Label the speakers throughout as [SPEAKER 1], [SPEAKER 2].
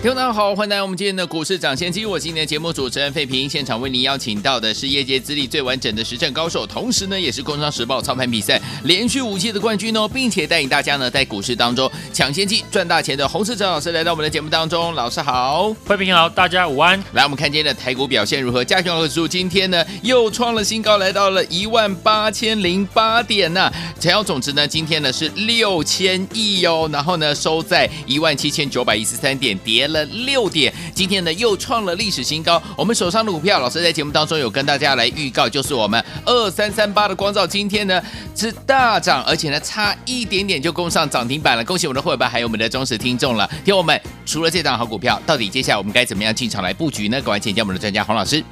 [SPEAKER 1] 听众大家好，欢迎来到我们今天的股市抢先机。我今天的节目主持人费平，现场为您邀请到的是业界资历最完整的实战高手，同时呢，也是《工商时报》操盘比赛连续五届的冠军哦，并且带领大家呢在股市当中抢先机赚大钱的洪世哲老师来到我们的节目当中。老师好，
[SPEAKER 2] 费平好，大家午安。
[SPEAKER 1] 来，我们看今天的台股表现如何？加权指数今天呢又创了新高，来到了一万八千零八点呐、啊，成交总值呢今天呢是六千亿哦，然后呢收在一万七千九百一十三点，跌了六点，今天呢又创了历史新高。我们手上的股票，老师在节目当中有跟大家来预告，就是我们二三三八的光照，今天呢是大涨，而且呢差一点点就攻上涨停板了。恭喜我们的会员，还有我们的忠实听众了。听我们，除了这档好股票，到底接下来我们该怎么样进场来布局呢？赶快请教我们的专家黄老师。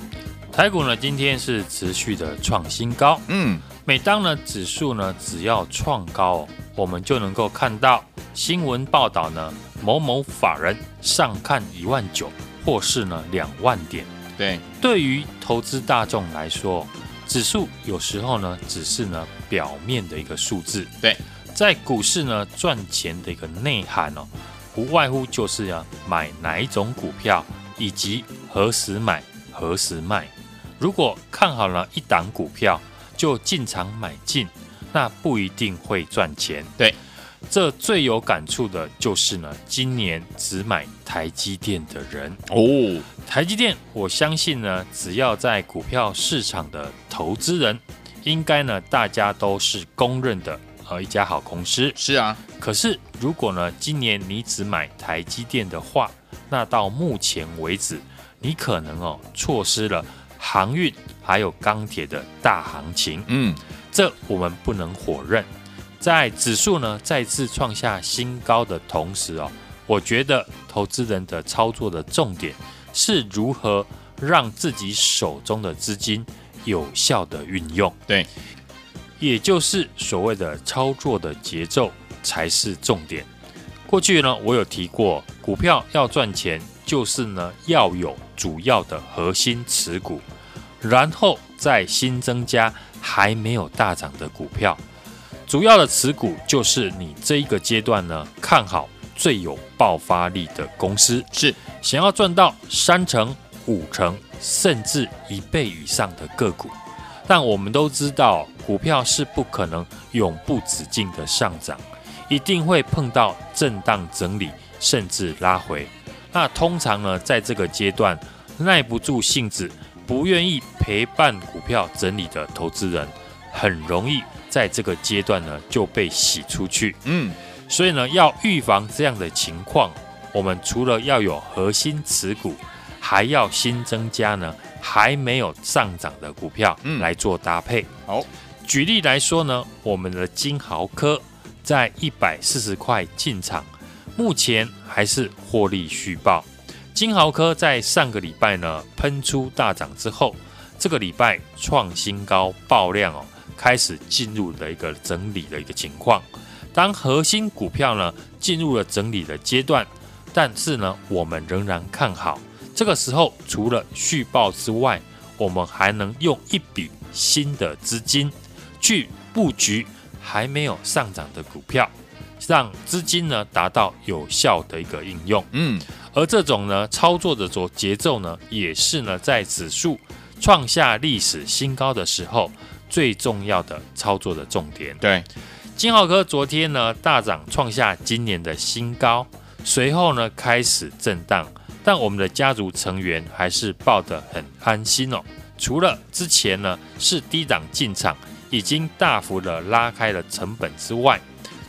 [SPEAKER 2] 台股呢今天是持续的创新高，嗯，每当呢指数呢只要创高，我们就能够看到新闻报道呢。某某法人上看一万九，或是呢两万点。
[SPEAKER 1] 对，
[SPEAKER 2] 对于投资大众来说，指数有时候呢只是呢表面的一个数字。
[SPEAKER 1] 对，
[SPEAKER 2] 在股市呢赚钱的一个内涵哦，不外乎就是要买哪一种股票，以及何时买何时卖。如果看好了一档股票就进场买进，那不一定会赚钱。
[SPEAKER 1] 对。
[SPEAKER 2] 这最有感触的就是呢，今年只买台积电的人
[SPEAKER 1] 哦。
[SPEAKER 2] 台积电，我相信呢，只要在股票市场的投资人，应该呢，大家都是公认的呃一家好公司。
[SPEAKER 1] 是啊，
[SPEAKER 2] 可是如果呢，今年你只买台积电的话，那到目前为止，你可能哦错失了航运还有钢铁的大行情。
[SPEAKER 1] 嗯，
[SPEAKER 2] 这我们不能否认。在指数呢再次创下新高的同时哦，我觉得投资人的操作的重点是如何让自己手中的资金有效的运用。
[SPEAKER 1] 对，
[SPEAKER 2] 也就是所谓的操作的节奏才是重点。过去呢，我有提过，股票要赚钱，就是呢要有主要的核心持股，然后再新增加还没有大涨的股票。主要的持股就是你这一个阶段呢看好最有爆发力的公司，
[SPEAKER 1] 是
[SPEAKER 2] 想要赚到三成、五成甚至一倍以上的个股。但我们都知道，股票是不可能永不止境的上涨，一定会碰到震荡整理甚至拉回。那通常呢，在这个阶段耐不住性子、不愿意陪伴股票整理的投资人，很容易。在这个阶段呢，就被洗出去。
[SPEAKER 1] 嗯，
[SPEAKER 2] 所以呢，要预防这样的情况，我们除了要有核心持股，还要新增加呢还没有上涨的股票来做搭配。
[SPEAKER 1] 好，
[SPEAKER 2] 举例来说呢，我们的金豪科在一百四十块进场，目前还是获利续报。金豪科在上个礼拜呢喷出大涨之后，这个礼拜创新高爆量哦。开始进入了一个整理的一个情况，当核心股票呢进入了整理的阶段，但是呢我们仍然看好，这个时候除了续报之外，我们还能用一笔新的资金去布局还没有上涨的股票，让资金呢达到有效的一个应用。
[SPEAKER 1] 嗯，
[SPEAKER 2] 而这种呢操作的节节奏呢，也是呢在指数创下历史新高的时候。最重要的操作的重点，
[SPEAKER 1] 对，
[SPEAKER 2] 金豪科昨天呢大涨，创下今年的新高，随后呢开始震荡，但我们的家族成员还是抱得很安心哦。除了之前呢是低档进场，已经大幅的拉开了成本之外，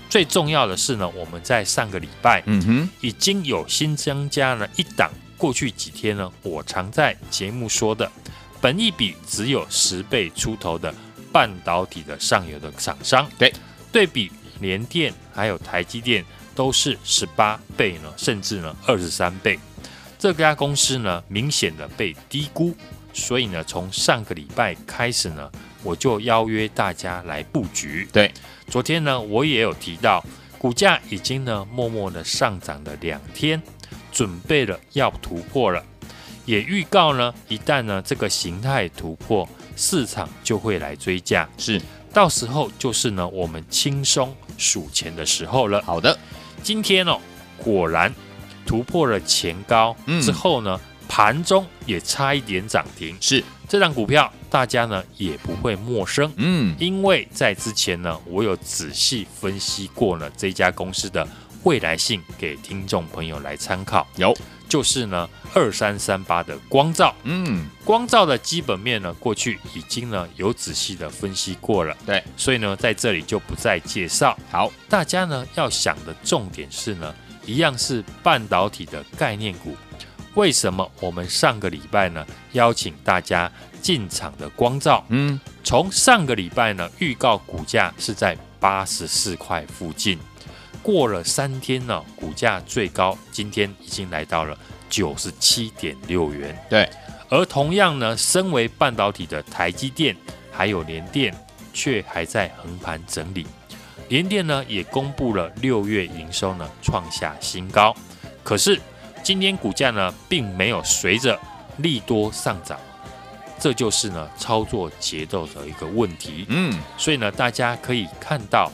[SPEAKER 2] 最重要的是呢，我们在上个礼拜，
[SPEAKER 1] 嗯哼，
[SPEAKER 2] 已经有新增加了一档。过去几天呢，我常在节目说的，本一比只有十倍出头的。半导体的上游的厂商，
[SPEAKER 1] 对，
[SPEAKER 2] 对比联电还有台积电都是十八倍呢，甚至呢二十三倍，这家公司呢明显的被低估，所以呢从上个礼拜开始呢，我就邀约大家来布局。
[SPEAKER 1] 对，
[SPEAKER 2] 昨天呢，我也有提到，股价已经呢默默的上涨了两天，准备了要突破了，也预告呢，一旦呢这个形态突破，市场就会来追价，
[SPEAKER 1] 是，
[SPEAKER 2] 到时候就是呢我们轻松数钱的时候了。
[SPEAKER 1] 好的，
[SPEAKER 2] 今天哦，果然突破了前高嗯。之后呢。嗯盘中也差一点涨停，
[SPEAKER 1] 是。
[SPEAKER 2] 这张股票，大家呢也不会陌生，
[SPEAKER 1] 嗯，
[SPEAKER 2] 因为在之前呢，我有仔细分析过呢这家公司的未来性，给听众朋友来参考。
[SPEAKER 1] 有，
[SPEAKER 2] 就是呢二三三八的光照，
[SPEAKER 1] 嗯，
[SPEAKER 2] 光照的基本面呢，过去已经呢有仔细的分析过了，
[SPEAKER 1] 对，
[SPEAKER 2] 所以呢在这里就不再介绍。
[SPEAKER 1] 好，
[SPEAKER 2] 大家呢要想的重点是呢，一样是半导体的概念股。为什么我们上个礼拜呢邀请大家进场的光照？
[SPEAKER 1] 嗯，
[SPEAKER 2] 从上个礼拜呢预告股价是在八十四块附近，过了三天呢，股价最高今天已经来到了九十七点六元。
[SPEAKER 1] 对，
[SPEAKER 2] 而同样呢，身为半导体的台积电还有联电，却还在横盘整理。联电呢也公布了六月营收呢创下新高，可是。今天股价呢，并没有随着利多上涨，这就是呢操作节奏的一个问题。
[SPEAKER 1] 嗯，
[SPEAKER 2] 所以呢，大家可以看到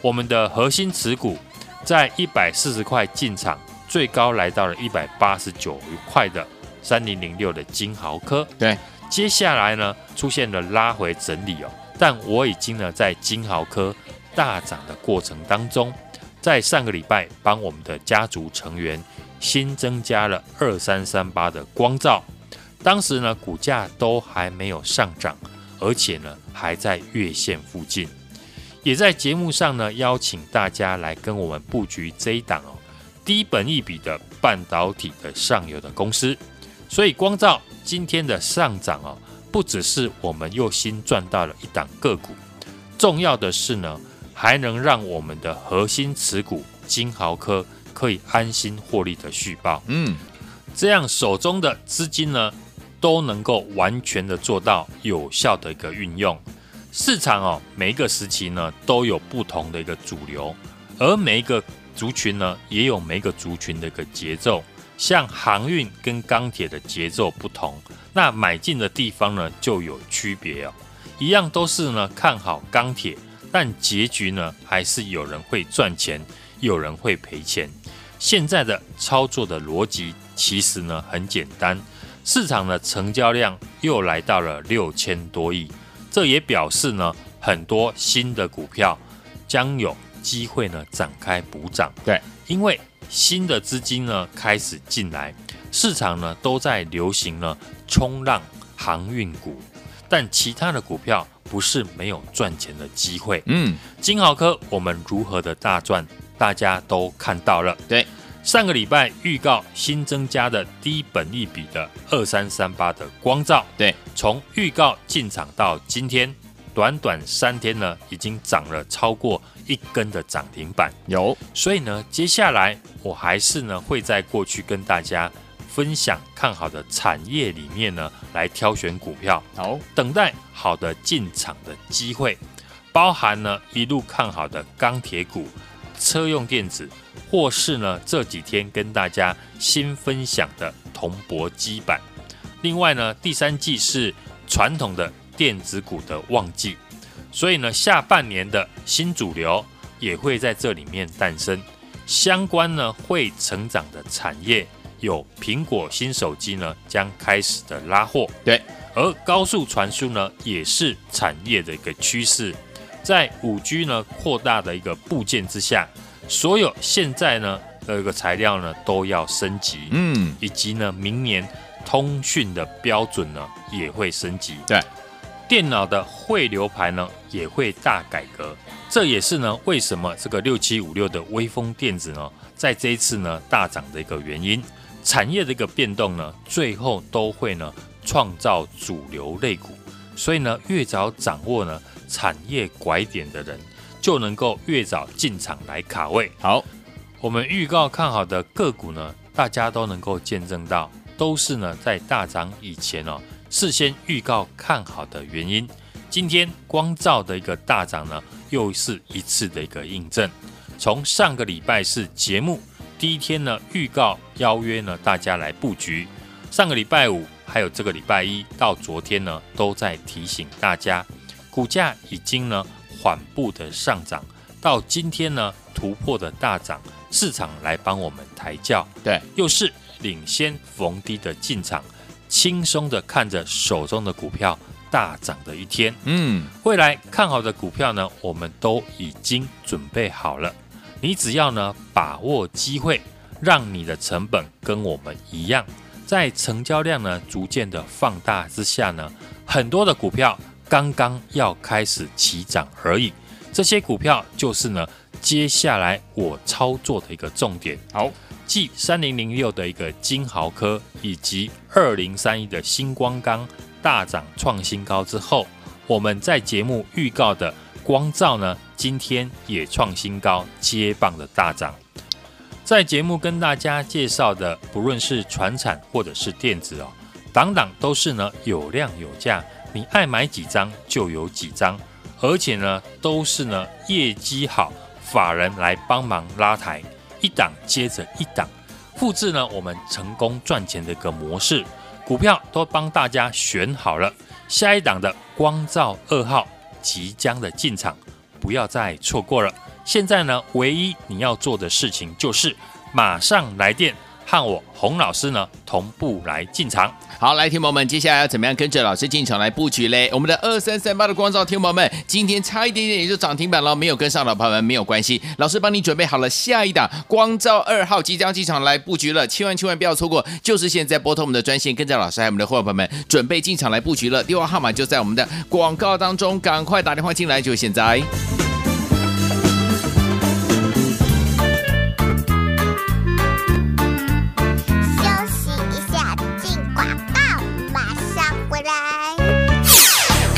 [SPEAKER 2] 我们的核心持股在一百四十块进场，最高来到了一百八十九块的三零零六的金豪科。
[SPEAKER 1] 对，
[SPEAKER 2] 接下来呢出现了拉回整理哦，但我已经呢在金豪科大涨的过程当中，在上个礼拜帮我们的家族成员。新增加了二三三八的光照，当时呢股价都还没有上涨，而且呢还在月线附近，也在节目上呢邀请大家来跟我们布局这一档哦，低本益比的半导体的上游的公司，所以光照今天的上涨哦，不只是我们又新赚到了一档个股，重要的是呢还能让我们的核心持股金豪科。可以安心获利的续报，
[SPEAKER 1] 嗯，
[SPEAKER 2] 这样手中的资金呢，都能够完全的做到有效的一个运用。市场哦，每一个时期呢，都有不同的一个主流，而每一个族群呢，也有每一个族群的一个节奏。像航运跟钢铁的节奏不同，那买进的地方呢，就有区别哦。一样都是呢看好钢铁，但结局呢，还是有人会赚钱，有人会赔钱。现在的操作的逻辑其实呢很简单，市场的成交量又来到了六千多亿，这也表示呢很多新的股票将有机会呢展开补涨。
[SPEAKER 1] 对，
[SPEAKER 2] 因为新的资金呢开始进来，市场呢都在流行呢冲浪航运股，但其他的股票不是没有赚钱的机会。
[SPEAKER 1] 嗯，
[SPEAKER 2] 金豪科我们如何的大赚？大家都看到了，
[SPEAKER 1] 对，
[SPEAKER 2] 上个礼拜预告新增加的低本利比的二三三八的光照，
[SPEAKER 1] 对，
[SPEAKER 2] 从预告进场到今天，短短三天呢，已经涨了超过一根的涨停板，
[SPEAKER 1] 有，
[SPEAKER 2] 所以呢，接下来我还是呢会在过去跟大家分享看好的产业里面呢来挑选股票，
[SPEAKER 1] 好，
[SPEAKER 2] 等待好的进场的机会，包含呢一路看好的钢铁股。车用电子，或是呢这几天跟大家新分享的铜箔基板。另外呢，第三季是传统的电子股的旺季，所以呢，下半年的新主流也会在这里面诞生。相关呢会成长的产业，有苹果新手机呢将开始的拉货，
[SPEAKER 1] 对，
[SPEAKER 2] 而高速传输呢也是产业的一个趋势。在五 G 呢扩大的一个部件之下，所有现在呢的一个材料呢都要升级，
[SPEAKER 1] 嗯，
[SPEAKER 2] 以及呢明年通讯的标准呢也会升级，
[SPEAKER 1] 对，
[SPEAKER 2] 电脑的汇流盘呢也会大改革，这也是呢为什么这个六七五六的微风电子呢在这一次呢大涨的一个原因，产业的一个变动呢最后都会呢创造主流类股，所以呢越早掌握呢。产业拐点的人就能够越早进场来卡位。
[SPEAKER 1] 好，
[SPEAKER 2] 我们预告看好的个股呢，大家都能够见证到，都是呢在大涨以前哦，事先预告看好的原因。今天光照的一个大涨呢，又是一次的一个印证。从上个礼拜是节目第一天呢，预告邀约呢大家来布局。上个礼拜五还有这个礼拜一到昨天呢，都在提醒大家，股价已经呢缓步的上涨，到今天呢突破的大涨，市场来帮我们抬轿，
[SPEAKER 1] 对，
[SPEAKER 2] 又是领先逢低的进场。轻松的看着手中的股票大涨的一天，
[SPEAKER 1] 嗯，
[SPEAKER 2] 未来看好的股票呢，我们都已经准备好了。你只要呢把握机会，让你的成本跟我们一样，在成交量呢逐渐的放大之下呢，很多的股票刚刚要开始起涨而已。这些股票就是呢接下来我操作的一个重点。
[SPEAKER 1] 好。
[SPEAKER 2] 继三零零六的一个金豪科以及二零三一的新光钢大涨创新高之后，我们在节目预告的光照呢，今天也创新高，接棒的大涨。在节目跟大家介绍的，不论是传产或者是电子哦，档档都是呢有量有价，你爱买几张就有几张，而且呢都是呢业绩好，法人来帮忙拉抬。一档接着一档，复制呢我们成功赚钱的一个模式，股票都帮大家选好了，下一档的光照二号即将的进场，不要再错过了。现在呢，唯一你要做的事情就是马上来电。和我洪老师呢同步来进场。
[SPEAKER 1] 好，来，听友们，接下来要怎么样跟着老师进场来布局嘞？我们的二三三八的光照，听友们，今天差一点点也就涨停板了，没有跟上的朋友们没有关系，老师帮你准备好了下一档光照二号即将进场来布局了，千万千万不要错过，就是现在拨通我们的专线，跟着老师还有我们的伙伴们准备进场来布局了，电话号码就在我们的广告当中，赶快打电话进来，就现在。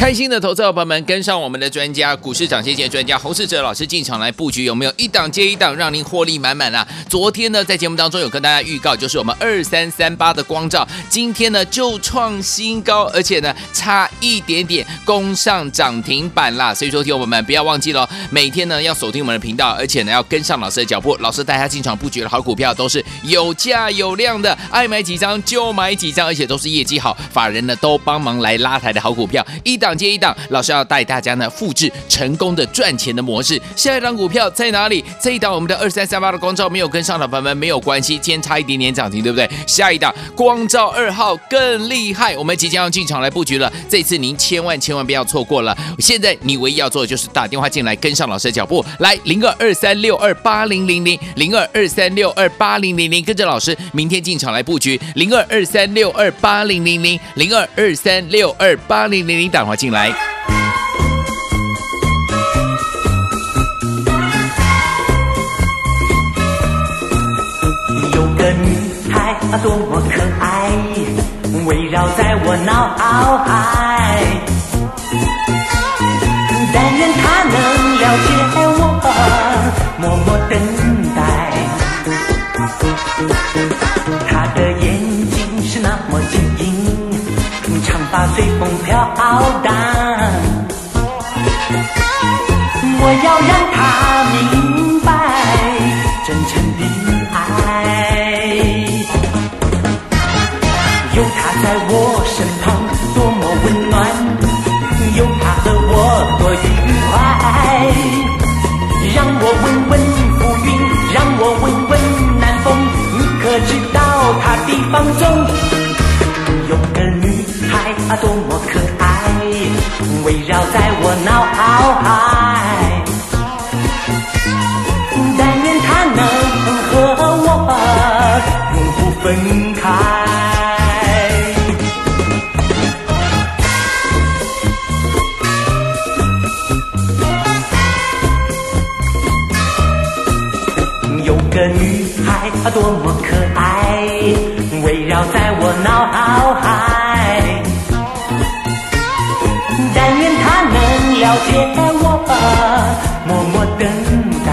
[SPEAKER 1] 开心的投资者朋友们，跟上我们的专家，股市涨先机专家洪世哲老师进场来布局，有没有一档接一档，让您获利满满啊？昨天呢，在节目当中有跟大家预告，就是我们二三三八的光照，今天呢就创新高，而且呢差一点点攻上涨停板啦。所以说，听我们不要忘记了，每天呢要锁定我们的频道，而且呢要跟上老师的脚步，老师带他进场布局的好股票都是有价有量的，爱买几张就买几张，而且都是业绩好，法人呢都帮忙来拉抬的好股票，一档。接一档，老师要带大家呢复制成功的赚钱的模式。下一档股票在哪里？这一档我们的二三三八的光照没有跟上的朋友们没有关系，今天差一点点涨停，对不对？下一档光照二号更厉害，我们即将要进场来布局了。这次您千万千万不要错过了。现在你唯一要做的就是打电话进来跟上老师的脚步，来零二二三六二八零零零零二二三六二八零零零，跟着老师明天进场来布局零二二三六二八零零零零二二三六二八零零零，打进来。来，
[SPEAKER 3] 有个女孩啊，多么可爱，围绕在我脑海。但愿她能了解我，默默等待。发随风飘荡。我要让他明白真诚的爱，有他在我啊，多么可爱，围绕在我脑海。但愿她能和我永不分开，有个女孩啊，多么可爱了解我，默默等待。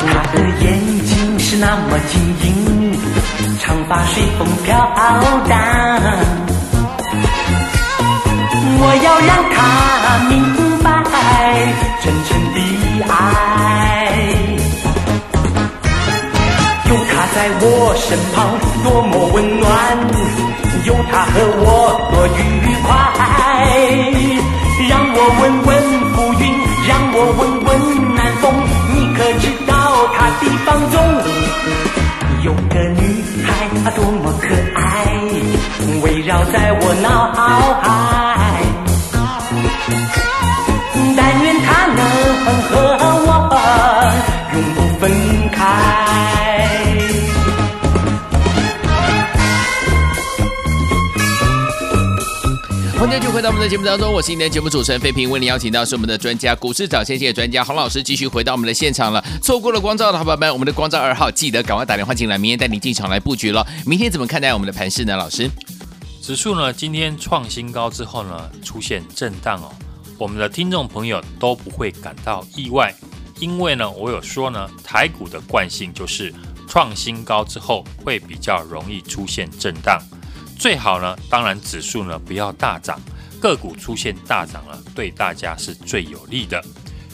[SPEAKER 3] 她的眼睛。是那么晶莹，长发随风飘荡。我要让他明白真诚的爱。有他在我身旁，多么温暖；有他和我多愉快。让我问问。我们的
[SPEAKER 1] 节目当中，我是今天的节目主持人费平，为您邀请到是我们的专家股市早先线专家洪老师，继续回到我们的现场了。错过了光照的好朋友们，我们的光照二号记得赶快打电话进来，明天带您进场来布局了。明天怎么看待我们的盘势呢？老师，
[SPEAKER 2] 指数呢今天创新高之后呢出现震荡哦，我们的听众朋友都不会感到意外，因为呢我有说呢台股的惯性就是创新高之后会比较容易出现震荡。最好呢，当然指数呢不要大涨，个股出现大涨了，对大家是最有利的。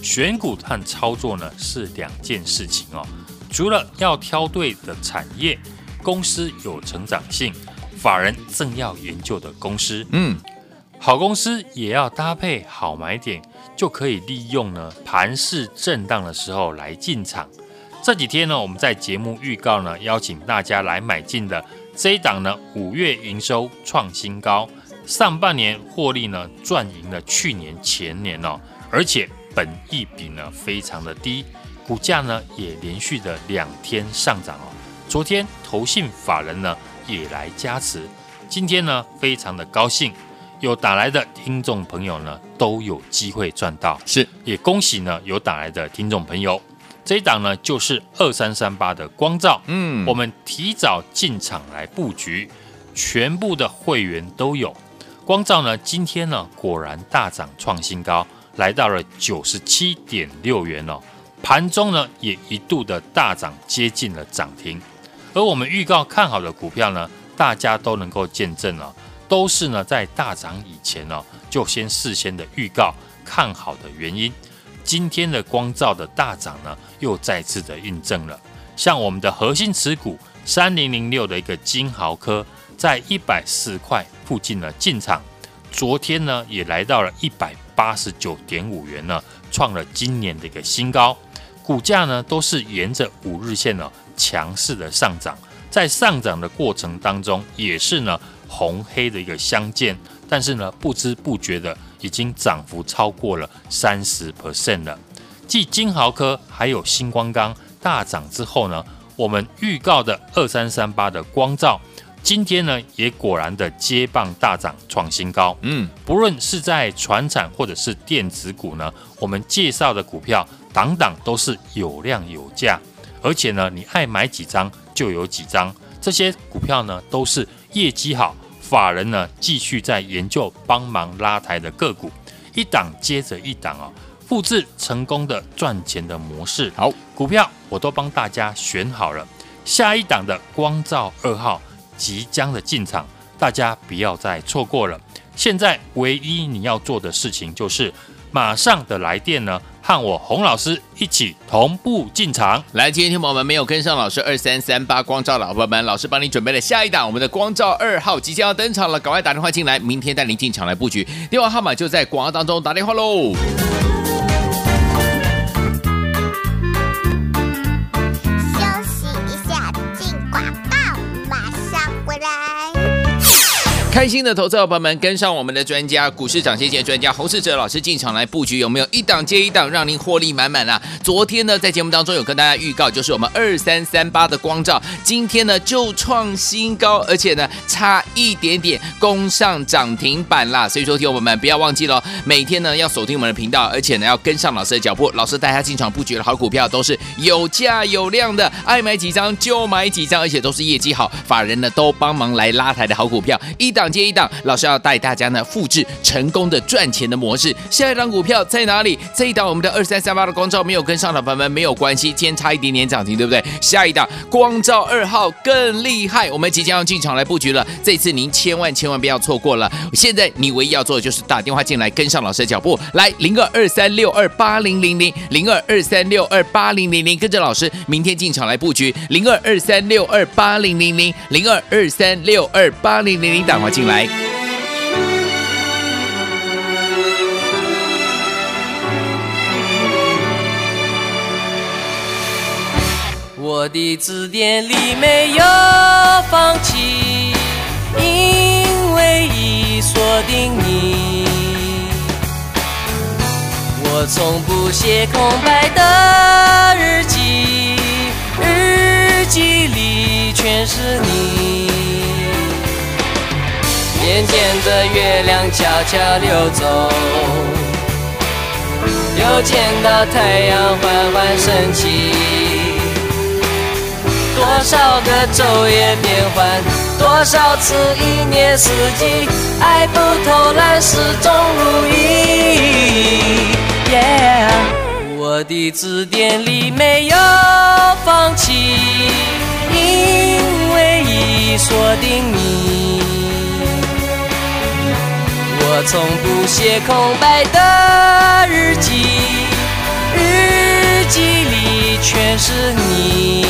[SPEAKER 2] 选股和操作呢是两件事情哦，除了要挑对的产业、公司有成长性、法人正要研究的公司，
[SPEAKER 1] 嗯，
[SPEAKER 2] 好公司也要搭配好买点，就可以利用呢盘势震荡的时候来进场。这几天呢，我们在节目预告呢，邀请大家来买进的。这一档呢，五月营收创新高，上半年获利呢赚赢了去年前年哦，而且本益比呢非常的低，股价呢也连续的两天上涨哦。昨天投信法人呢也来加持，今天呢非常的高兴，有打来的听众朋友呢都有机会赚到，
[SPEAKER 1] 是
[SPEAKER 2] 也恭喜呢有打来的听众朋友。这一档呢，就是二三三八的光照，
[SPEAKER 1] 嗯，
[SPEAKER 2] 我们提早进场来布局，全部的会员都有。光照呢，今天呢果然大涨创新高，来到了九十七点六元哦。盘中呢也一度的大涨，接近了涨停。而我们预告看好的股票呢，大家都能够见证了，都是呢在大涨以前呢就先事先的预告看好的原因。今天的光照的大涨呢，又再次的印证了。像我们的核心持股三零零六的一个金豪科，在一百四块附近呢进场，昨天呢也来到了一百八十九点五元呢，创了今年的一个新高。股价呢都是沿着五日线呢强势的上涨，在上涨的过程当中，也是呢红黑的一个相间，但是呢不知不觉的。已经涨幅超过了三十 percent 了。继金豪科还有星光钢大涨之后呢，我们预告的二三三八的光照，今天呢也果然的接棒大涨创新高。
[SPEAKER 1] 嗯，
[SPEAKER 2] 不论是在传产或者是电子股呢，我们介绍的股票档档都是有量有价，而且呢你爱买几张就有几张。这些股票呢都是业绩好。法人呢，继续在研究帮忙拉抬的个股，一档接着一档啊，复制成功的赚钱的模式。
[SPEAKER 1] 好，
[SPEAKER 2] 股票我都帮大家选好了，下一档的光照二号即将的进场，大家不要再错过了。现在唯一你要做的事情就是马上的来电呢。和我洪老师一起同步进场。
[SPEAKER 1] 来，今天听友们没有跟上老师二三三八光照老朋友们，老师帮你准备了下一档，我们的光照二号即将要登场了，赶快打电话进来，明天带您进场来布局，电话号码就在广告当中，打电话喽。开心的投资者朋友们，跟上我们的专家股市涨先机专家洪世哲老师进场来布局，有没有一档接一档让您获利满满啊？昨天呢，在节目当中有跟大家预告，就是我们二三三八的光照，今天呢就创新高，而且呢差一点点攻上涨停板啦。所以说，听友们不要忘记了，每天呢要锁定我们的频道，而且呢要跟上老师的脚步，老师带他进场布局的好股票都是有价有量的，爱买几张就买几张，而且都是业绩好，法人呢都帮忙来拉抬的好股票，一档。档接一档，老师要带大家呢复制成功的赚钱的模式。下一档股票在哪里？这一档我们的二三三八的光照没有跟上的朋友们没有关系，今天差一点点涨停，对不对？下一档光照二号更厉害，我们即将要进场来布局了。这次您千万千万不要错过了。现在你唯一要做的就是打电话进来跟上老师的脚步，来零二二三六二八零零零零二二三六二八零零零，跟着老师明天进场来布局零二二三六二八零零零零二二三六二八零零零，打完进来。
[SPEAKER 4] 我的字典里没有放弃，因为已锁定你。我从不写空白的日记，日记里全是你。眼见着月亮悄悄溜走，又见到太阳缓缓升起。多少个昼夜变换，多少次一年四季，爱不偷懒，始终如一。我的字典里没有放弃，因为已锁定你。我从不写空白的日记，日记里全是你。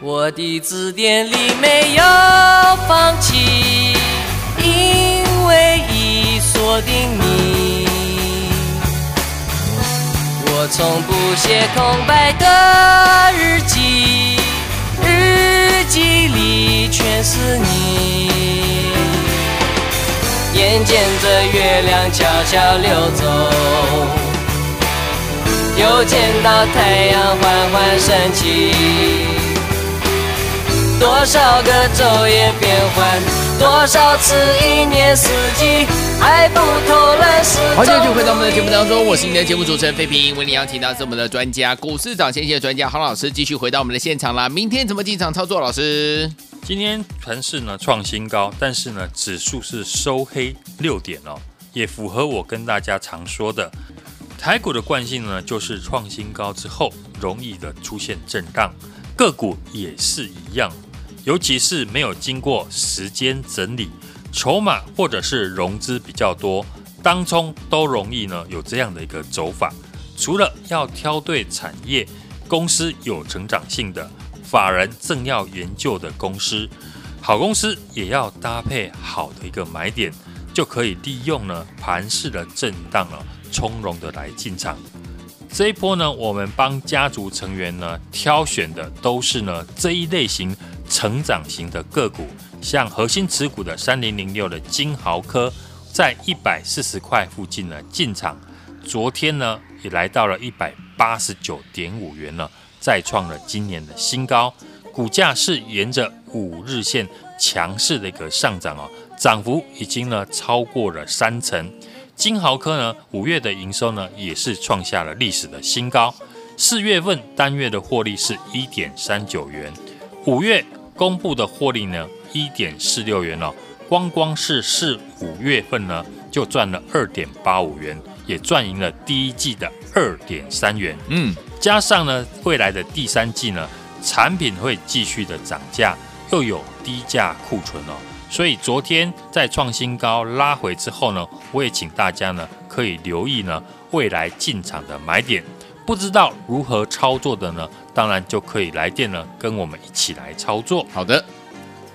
[SPEAKER 4] 我的字典里没有我从不写空白的日记，日记里全是你。眼见着月亮悄悄溜走，又见到太阳缓缓升起。多少个昼夜变换，多少次一年四季，爱不偷懒是。
[SPEAKER 1] 好，继续回到我们的节目当中，我是你的节目主持人费平，为你邀请到是我们的专家，股市涨先机的专家洪老师，继续回到我们的现场啦。明天怎么进场操作？老师，
[SPEAKER 2] 今天盘市呢创新高，但是呢指数是收黑六点哦，也符合我跟大家常说的，台股的惯性呢，就是创新高之后容易的出现震荡，个股也是一样。尤其是没有经过时间整理，筹码或者是融资比较多，当冲都容易呢有这样的一个走法。除了要挑对产业、公司有成长性的、法人正要研究的公司，好公司也要搭配好的一个买点，就可以利用呢盘势的震荡呢，从容的来进场。这一波呢，我们帮家族成员呢挑选的都是呢这一类型。成长型的个股，像核心持股的三零零六的金豪科，在一百四十块附近呢进场，昨天呢也来到了一百八十九点五元了，再创了今年的新高。股价是沿着五日线强势的一个上涨哦，涨幅已经呢超过了三成。金豪科呢五月的营收呢也是创下了历史的新高，四月份单月的获利是一点三九元，五月。公布的获利呢，一点四六元哦，光光是四五月份呢，就赚了二点八五元，也赚赢了第一季的二点三元。嗯，加上呢，未来的第三季呢，产品会继续的涨价，又有低价库存哦，所以昨天在创新高拉回之后呢，我也请大家呢，可以留意呢，未来进场的买点。不知道如何操作的呢？当然就可以来电呢，跟我们一起来操作。
[SPEAKER 1] 好的，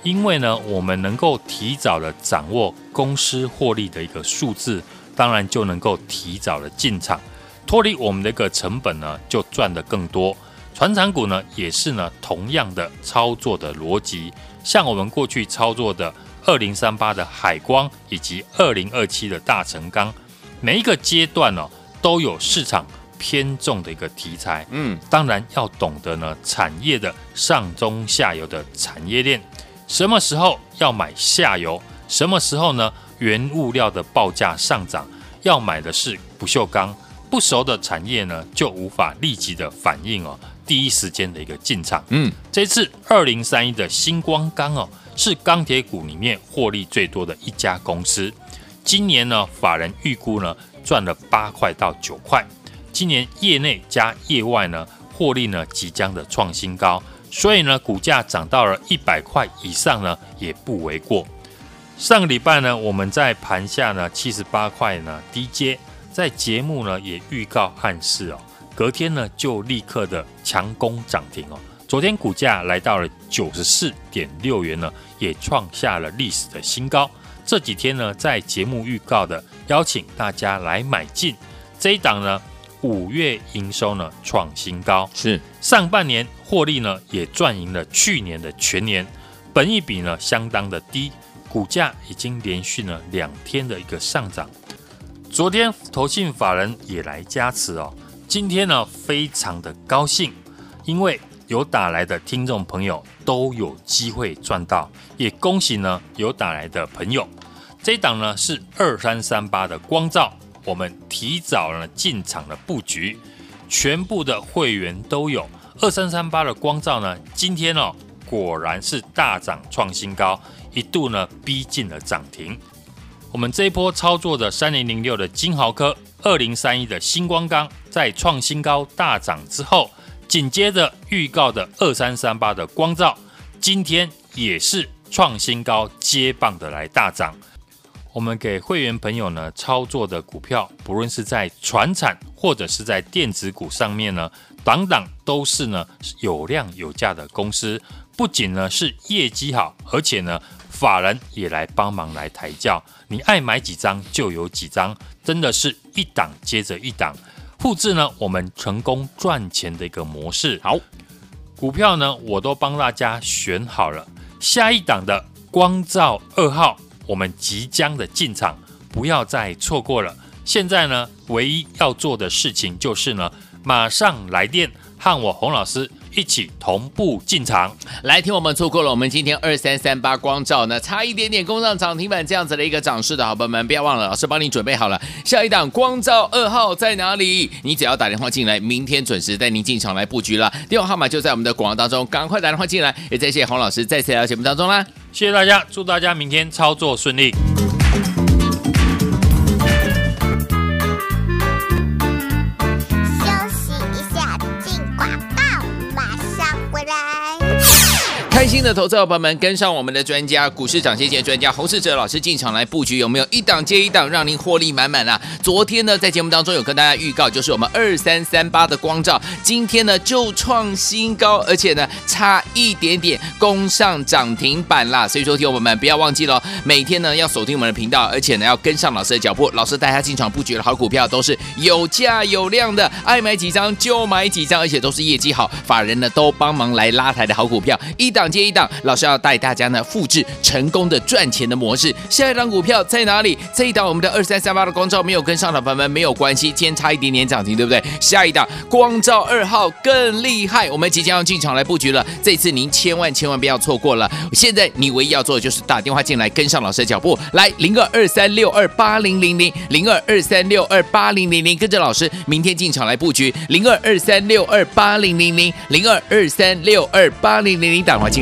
[SPEAKER 2] 因为呢，我们能够提早的掌握公司获利的一个数字，当然就能够提早的进场，脱离我们的一个成本呢，就赚得更多。传产股呢，也是呢同样的操作的逻辑，像我们过去操作的二零三八的海光以及二零二七的大成钢，每一个阶段呢，都有市场。偏重的一个题材，嗯，当然要懂得呢产业的上中下游的产业链，什么时候要买下游，什么时候呢原物料的报价上涨，要买的是不锈钢，不熟的产业呢就无法立即的反应哦，第一时间的一个进场。嗯，这次二零三一的星光钢哦，是钢铁股里面获利最多的一家公司。今年呢，法人预估呢赚了八块到九块。今年业内加业外呢，获利呢即将的创新高，所以呢股价涨到了一百块以上呢也不为过。上个礼拜呢，我们在盘下呢七十八块呢低接，在节目呢也预告暗示哦，隔天呢就立刻的强攻涨停哦。昨天股价来到了九十四点六元呢，也创下了历史的新高。这几天呢，在节目预告的邀请大家来买进这一档呢。五月营收呢创新高，
[SPEAKER 1] 是
[SPEAKER 2] 上半年获利呢也赚赢了去年的全年，本益比呢相当的低，股价已经连续了两天的一个上涨。昨天投信法人也来加持哦，今天呢非常的高兴，因为有打来的听众朋友都有机会赚到，也恭喜呢有打来的朋友。这档呢是二三三八的光照。我们提早了进场的布局，全部的会员都有二三三八的光照呢。今天哦，果然是大涨创新高，一度呢逼近了涨停。我们这一波操作的三零零六的金豪科，二零三一的星光钢，在创新高大涨之后，紧接着预告的二三三八的光照，今天也是创新高，接棒的来大涨。我们给会员朋友呢操作的股票，不论是在传产或者是在电子股上面呢，档档都是呢有量有价的公司，不仅呢是业绩好，而且呢法人也来帮忙来抬轿，你爱买几张就有几张，真的是一档接着一档，复制呢我们成功赚钱的一个模式。好，股票呢我都帮大家选好了，下一档的光照二号。我们即将的进场，不要再错过了。现在呢，唯一要做的事情就是呢，马上来电和我洪老师一起同步进场。
[SPEAKER 1] 来听我们错过了，我们今天二三三八光照呢，差一点点攻上涨停板这样子的一个涨势的好朋友们，不要忘了，老师帮你准备好了。下一档光照二号在哪里？你只要打电话进来，明天准时带您进场来布局了。电话号码就在我们的广告当中，赶快打电话进来。也再谢谢洪老师再次来到节目当中啦。
[SPEAKER 2] 谢谢大家，祝大家明天操作顺利。
[SPEAKER 1] 心的投资者朋友们，跟上我们的专家，股市涨跌线专家洪世哲老师进场来布局，有没有一档接一档，让您获利满满啊？昨天呢，在节目当中有跟大家预告，就是我们二三三八的光照，今天呢就创新高，而且呢差一点点攻上涨停板啦。所以说，听我们不要忘记了，每天呢要锁定我们的频道，而且呢要跟上老师的脚步。老师带他进场布局的好股票，都是有价有量的，爱买几张就买几张，而且都是业绩好，法人呢都帮忙来拉抬的好股票，一档。接一档，老师要带大家呢复制成功的赚钱的模式。下一档股票在哪里？这一档我们的二三三八的光照没有跟上的朋友们没有关系，今天差一点点涨停，对不对？下一档光照二号更厉害，我们即将要进场来布局了。这次您千万千万不要错过了。现在你唯一要做的就是打电话进来跟上老师的脚步，来零二二三六二八零零零零二二三六二八零零零，跟着老师明天进场来布局零二二三六二八零零零零二二三六二八零零零，打电话进。